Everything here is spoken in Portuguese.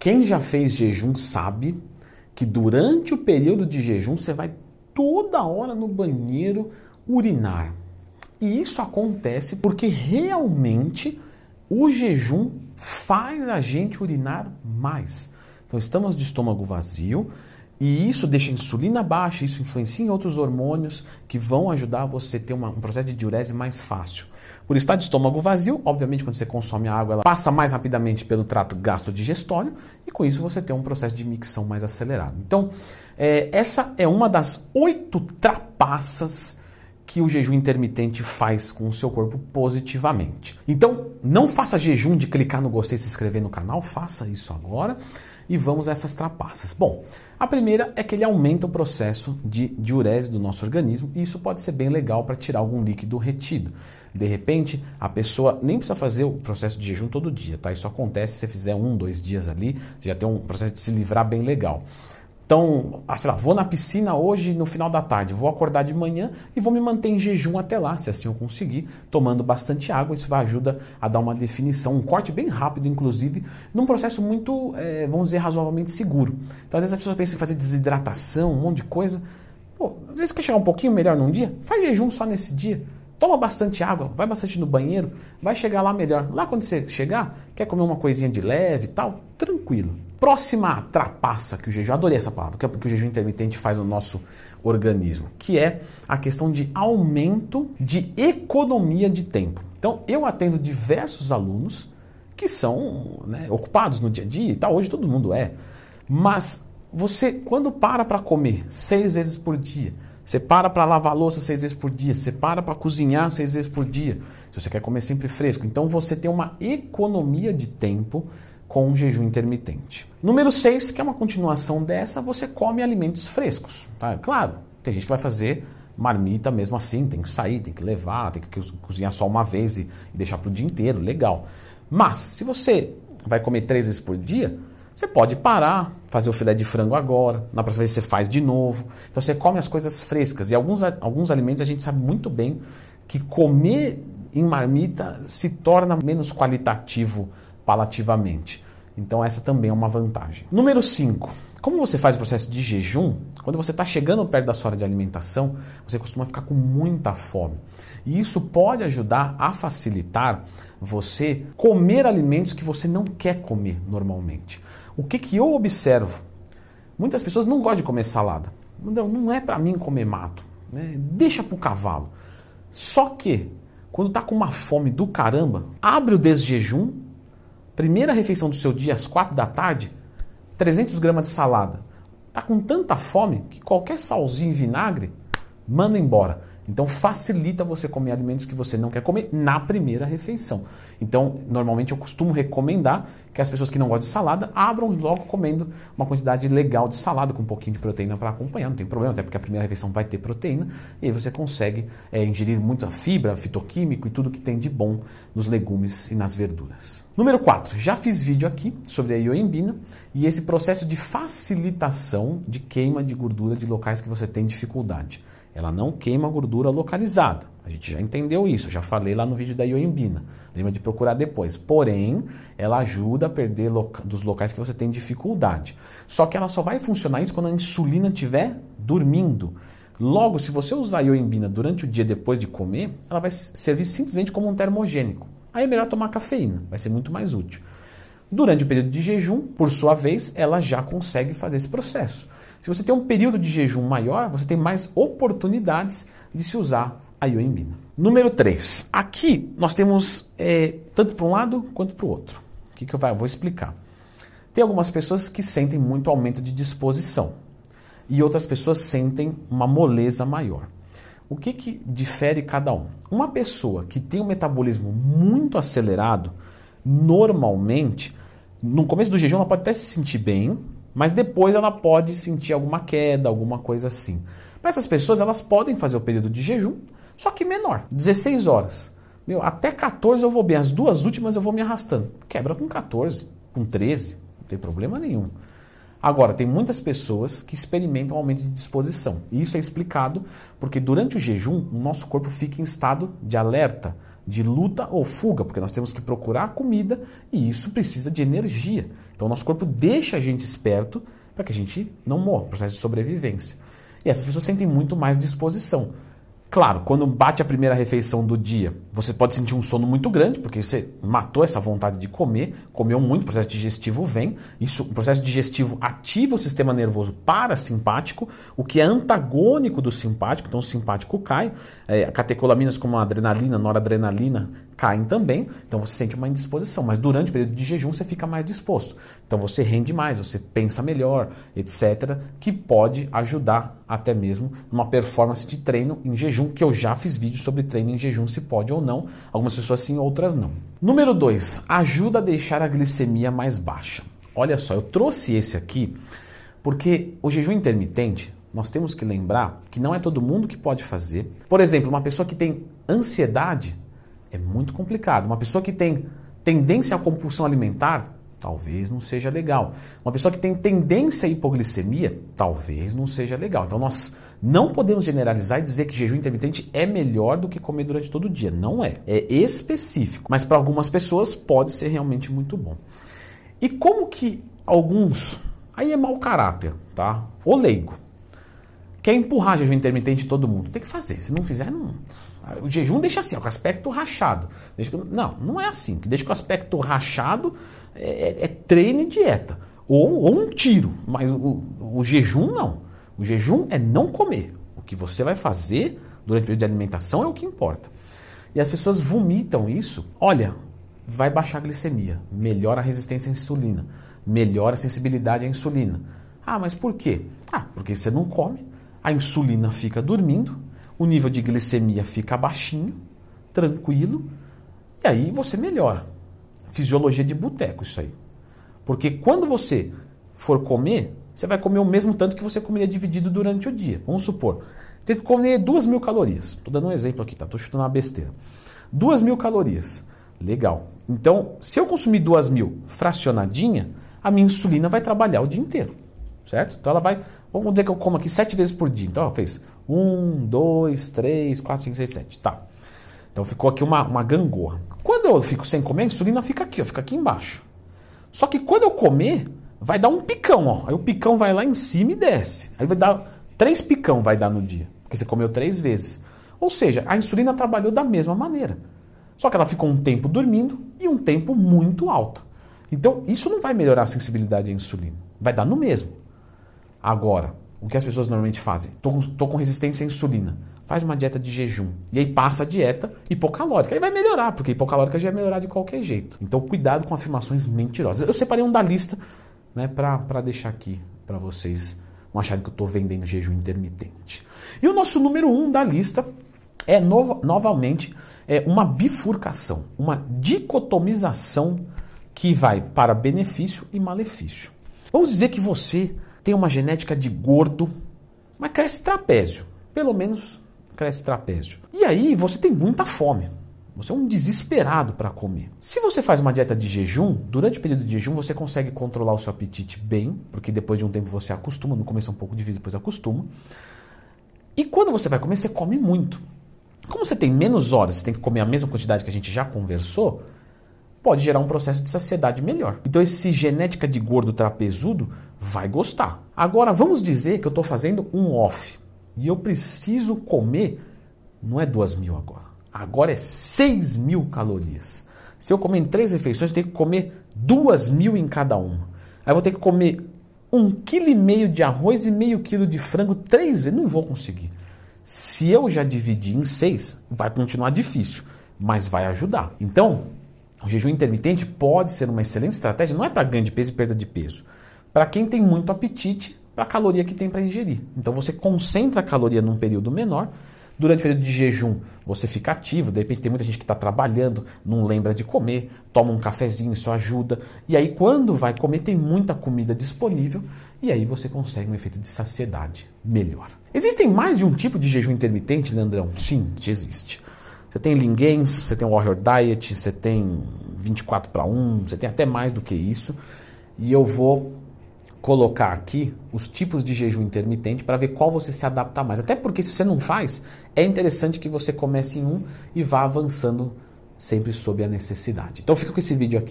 Quem já fez jejum sabe que durante o período de jejum você vai toda hora no banheiro urinar. E isso acontece porque realmente o jejum faz a gente urinar mais. Então estamos de estômago vazio e isso deixa a insulina baixa, isso influencia em outros hormônios que vão ajudar você a ter uma, um processo de diurese mais fácil. Por estar de estômago vazio, obviamente, quando você consome a água, ela passa mais rapidamente pelo trato gastro-digestório e com isso você tem um processo de micção mais acelerado. Então, é, essa é uma das oito trapaças que o jejum intermitente faz com o seu corpo positivamente. Então, não faça jejum de clicar no gostei e se inscrever no canal, faça isso agora e vamos a essas trapaças. Bom, a primeira é que ele aumenta o processo de diurese do nosso organismo e isso pode ser bem legal para tirar algum líquido retido. De repente, a pessoa nem precisa fazer o processo de jejum todo dia, tá? Isso acontece se você fizer um, dois dias ali, já tem um processo de se livrar bem legal. Então, ah, sei lá, vou na piscina hoje no final da tarde, vou acordar de manhã e vou me manter em jejum até lá, se assim eu conseguir, tomando bastante água. Isso vai ajudar a dar uma definição, um corte bem rápido, inclusive, num processo muito, é, vamos dizer, razoavelmente seguro. Então, às vezes a pessoa pensa em fazer desidratação, um monte de coisa. Pô, às vezes quer chegar um pouquinho melhor num dia, faz jejum só nesse dia. Toma bastante água, vai bastante no banheiro, vai chegar lá melhor. Lá quando você chegar, quer comer uma coisinha de leve e tal, tranquilo. Próxima trapaça que o jejum, adorei essa palavra, que, é que o jejum intermitente faz no nosso organismo, que é a questão de aumento de economia de tempo. Então, eu atendo diversos alunos que são né, ocupados no dia a dia e tal, hoje todo mundo é, mas você, quando para para comer seis vezes por dia, você para para lavar louça seis vezes por dia. Você para para cozinhar seis vezes por dia. Se você quer comer sempre fresco. Então você tem uma economia de tempo com jejum intermitente. Número 6, que é uma continuação dessa, você come alimentos frescos. Tá? Claro, tem gente que vai fazer marmita mesmo assim, tem que sair, tem que levar, tem que cozinhar só uma vez e, e deixar para o dia inteiro, legal. Mas, se você vai comer três vezes por dia, você pode parar, fazer o filé de frango agora, na próxima vez você faz de novo. Então você come as coisas frescas. E alguns, alguns alimentos a gente sabe muito bem que comer em marmita se torna menos qualitativo palativamente. Então essa também é uma vantagem. Número 5. Como você faz o processo de jejum, quando você está chegando perto da sua hora de alimentação, você costuma ficar com muita fome. E isso pode ajudar a facilitar você comer alimentos que você não quer comer normalmente. O que, que eu observo? Muitas pessoas não gostam de comer salada. Não, não é para mim comer mato. Né? Deixa pro cavalo. Só que, quando tá com uma fome do caramba, abre o desjejum, primeira refeição do seu dia às quatro da tarde, 300 gramas de salada. Tá com tanta fome que qualquer salzinho e vinagre manda embora. Então facilita você comer alimentos que você não quer comer na primeira refeição. Então, normalmente eu costumo recomendar que as pessoas que não gostam de salada abram logo comendo uma quantidade legal de salada com um pouquinho de proteína para acompanhar, não tem problema, até porque a primeira refeição vai ter proteína e aí você consegue é, ingerir muita fibra, fitoquímico e tudo que tem de bom nos legumes e nas verduras. Número 4, já fiz vídeo aqui sobre a ioimbina e esse processo de facilitação de queima de gordura de locais que você tem dificuldade. Ela não queima gordura localizada. A gente já entendeu isso, já falei lá no vídeo da ioimbina. Lembra de procurar depois. Porém, ela ajuda a perder loca dos locais que você tem dificuldade. Só que ela só vai funcionar isso quando a insulina estiver dormindo. Logo, se você usar a ioimbina durante o dia depois de comer, ela vai servir simplesmente como um termogênico. Aí é melhor tomar cafeína, vai ser muito mais útil. Durante o período de jejum, por sua vez, ela já consegue fazer esse processo. Se você tem um período de jejum maior, você tem mais oportunidades de se usar a ioimbina. Número 3. Aqui nós temos é, tanto para um lado quanto para o outro. O que, que eu vou explicar? Tem algumas pessoas que sentem muito aumento de disposição e outras pessoas sentem uma moleza maior. O que, que difere cada um? Uma pessoa que tem um metabolismo muito acelerado, normalmente, no começo do jejum ela pode até se sentir bem, mas depois ela pode sentir alguma queda, alguma coisa assim. Para essas pessoas, elas podem fazer o período de jejum, só que menor, 16 horas. Meu, até 14 eu vou bem, as duas últimas eu vou me arrastando. Quebra com 14, com 13, não tem problema nenhum. Agora, tem muitas pessoas que experimentam aumento de disposição. E isso é explicado porque durante o jejum, o nosso corpo fica em estado de alerta, de luta ou fuga, porque nós temos que procurar comida e isso precisa de energia. Então, nosso corpo deixa a gente esperto para que a gente não morra, processo de sobrevivência. E essas pessoas sentem muito mais disposição. Claro, quando bate a primeira refeição do dia, você pode sentir um sono muito grande, porque você matou essa vontade de comer, comeu muito, o processo digestivo vem. Isso, o processo digestivo ativa o sistema nervoso parasimpático, o que é antagônico do simpático, então o simpático cai. É, catecolaminas como a adrenalina, noradrenalina caem também, então você sente uma indisposição. Mas durante o período de jejum você fica mais disposto. Então você rende mais, você pensa melhor, etc., que pode ajudar até mesmo numa performance de treino em jejum, que eu já fiz vídeo sobre treino em jejum, se pode ou não. Algumas pessoas sim, outras não. Número 2, ajuda a deixar a glicemia mais baixa. Olha só, eu trouxe esse aqui porque o jejum intermitente, nós temos que lembrar que não é todo mundo que pode fazer. Por exemplo, uma pessoa que tem ansiedade é muito complicado. Uma pessoa que tem tendência à compulsão alimentar talvez não seja legal. Uma pessoa que tem tendência à hipoglicemia, talvez não seja legal. Então nós não podemos generalizar e dizer que jejum intermitente é melhor do que comer durante todo o dia. Não é. É específico. Mas para algumas pessoas pode ser realmente muito bom. E como que alguns. Aí é mau caráter, tá? Ou leigo. Quer empurrar jejum intermitente todo mundo. Tem que fazer. Se não fizer, não. O jejum deixa assim, ó, com aspecto rachado. Deixa... Não, não é assim. Que deixa com aspecto rachado é, é, é treino e dieta. Ou, ou, um tiro. Mas o, o jejum não. O jejum é não comer. O que você vai fazer durante o período de alimentação é o que importa. E as pessoas vomitam isso. Olha, vai baixar a glicemia, melhora a resistência à insulina, melhora a sensibilidade à insulina. Ah, mas por quê? Ah, porque você não come, a insulina fica dormindo, o nível de glicemia fica baixinho, tranquilo, e aí você melhora. Fisiologia de boteco, isso aí. Porque quando você for comer, você vai comer o mesmo tanto que você comeria dividido durante o dia. Vamos supor, tem que comer duas mil calorias. Estou dando um exemplo aqui, tá? Estou chutando uma besteira. Duas mil calorias. Legal. Então, se eu consumir duas mil fracionadinha, a minha insulina vai trabalhar o dia inteiro. Certo? Então ela vai. Vamos dizer que eu como aqui sete vezes por dia. Então ela fez um, dois, três, quatro, cinco, seis, sete. Tá. Então ficou aqui uma, uma gangorra. Quando eu fico sem comer, a insulina fica aqui, ó, fica aqui embaixo. Só que quando eu comer, vai dar um picão, ó. Aí o picão vai lá em cima e desce. Aí vai dar três picão vai dar no dia, porque você comeu três vezes. Ou seja, a insulina trabalhou da mesma maneira. Só que ela ficou um tempo dormindo e um tempo muito alta. Então, isso não vai melhorar a sensibilidade à insulina. Vai dar no mesmo. Agora, o que as pessoas normalmente fazem? Estou com resistência à insulina. Faz uma dieta de jejum. E aí passa a dieta hipocalórica. Aí vai melhorar, porque hipocalórica já vai melhorar de qualquer jeito. Então cuidado com afirmações mentirosas. Eu separei um da lista né, para deixar aqui para vocês não acharem que eu estou vendendo jejum intermitente. E o nosso número um da lista é no, novamente é uma bifurcação, uma dicotomização que vai para benefício e malefício. Vamos dizer que você tem uma genética de gordo, mas cresce trapézio. Pelo menos cresce trapézio. E aí você tem muita fome. Você é um desesperado para comer. Se você faz uma dieta de jejum, durante o período de jejum você consegue controlar o seu apetite bem, porque depois de um tempo você acostuma, no começo é um pouco difícil, depois acostuma. E quando você vai comer, você come muito. Como você tem menos horas, você tem que comer a mesma quantidade que a gente já conversou, pode gerar um processo de saciedade melhor. Então esse genética de gordo trapezudo vai gostar. Agora vamos dizer que eu estou fazendo um off e eu preciso comer, não é duas mil agora, agora é seis mil calorias. Se eu comer em três refeições, eu tenho que comer duas mil em cada uma. Aí eu vou ter que comer um quilo e meio de arroz e meio quilo de frango três vezes. Não vou conseguir. Se eu já dividir em seis, vai continuar difícil, mas vai ajudar. Então, o jejum intermitente pode ser uma excelente estratégia, não é para ganho de peso e perda de peso. Para quem tem muito apetite, para a caloria que tem para ingerir. Então você concentra a caloria num período menor. Durante o período de jejum, você fica ativo. De repente, tem muita gente que está trabalhando, não lembra de comer, toma um cafezinho, isso ajuda. E aí, quando vai comer, tem muita comida disponível. E aí você consegue um efeito de saciedade melhor. Existem mais de um tipo de jejum intermitente, Leandrão? Sim, existe. Você tem Lingains, você tem Warrior Diet, você tem 24 para 1, você tem até mais do que isso. E eu vou colocar aqui os tipos de jejum intermitente para ver qual você se adapta mais. Até porque se você não faz, é interessante que você comece em um e vá avançando sempre sob a necessidade. Então fica com esse vídeo aqui.